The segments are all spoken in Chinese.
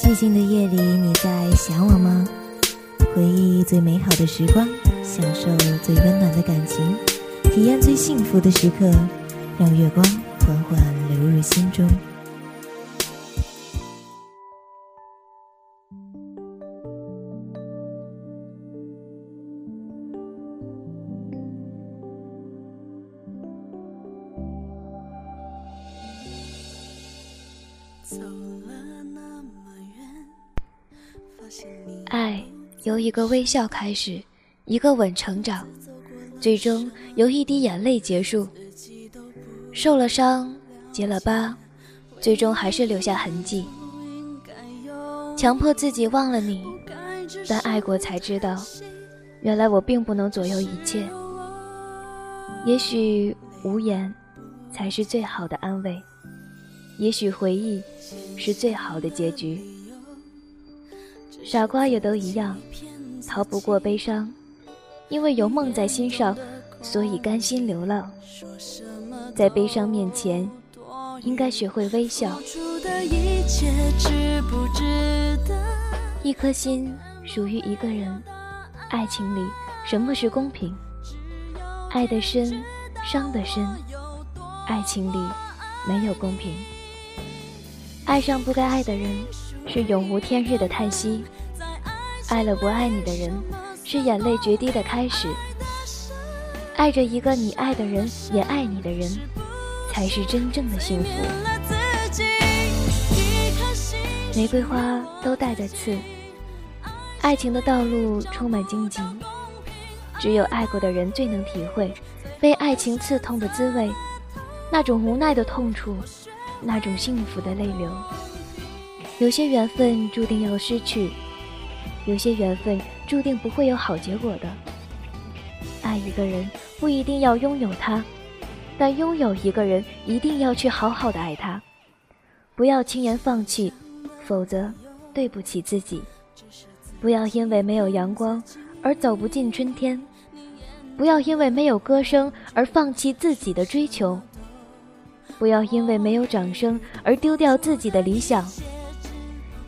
寂静的夜里，你在想我吗？回忆最美好的时光，享受最温暖的感情，体验最幸福的时刻，让月光缓缓流入心中。爱由一个微笑开始，一个吻成长，最终由一滴眼泪结束。受了伤，结了疤，最终还是留下痕迹。强迫自己忘了你，但爱过才知道，原来我并不能左右一切。也许无言才是最好的安慰，也许回忆是最好的结局。傻瓜也都一样，逃不过悲伤，因为有梦在心上，所以甘心流浪。在悲伤面前，应该学会微笑。一颗心属于一个人，爱情里什么是公平？爱的深，伤的深，爱情里没有公平。爱上不该爱的人。是永无天日的叹息，爱了不爱你的人，是眼泪决堤的开始。爱着一个你爱的人，也爱你的人，才是真正的幸福。玫瑰花都带着刺，爱情的道路充满荆棘，只有爱过的人最能体会被爱情刺痛的滋味，那种无奈的痛楚，那种幸福的泪流。有些缘分注定要失去，有些缘分注定不会有好结果的。爱一个人不一定要拥有他，但拥有一个人一定要去好好的爱他，不要轻言放弃，否则对不起自己。不要因为没有阳光而走不进春天，不要因为没有歌声而放弃自己的追求，不要因为没有掌声而丢掉自己的理想。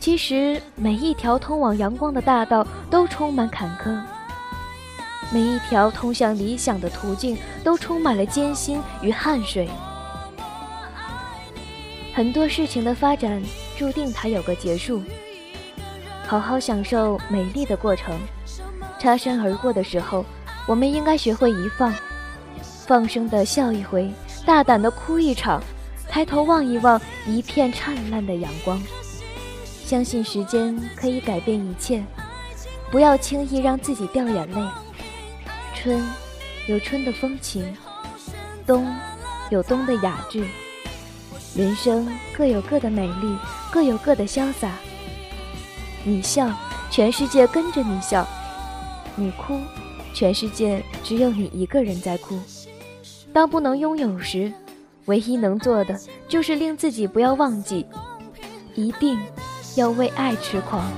其实每一条通往阳光的大道都充满坎坷，每一条通向理想的途径都充满了艰辛与汗水。很多事情的发展注定它有个结束，好好享受美丽的过程。擦身而过的时候，我们应该学会遗放，放声的笑一回，大胆的哭一场，抬头望一望一片灿烂的阳光。相信时间可以改变一切，不要轻易让自己掉眼泪。春有春的风情，冬有冬的雅致。人生各有各的美丽，各有各的潇洒。你笑，全世界跟着你笑；你哭，全世界只有你一个人在哭。当不能拥有时，唯一能做的就是令自己不要忘记，一定。要为爱痴狂。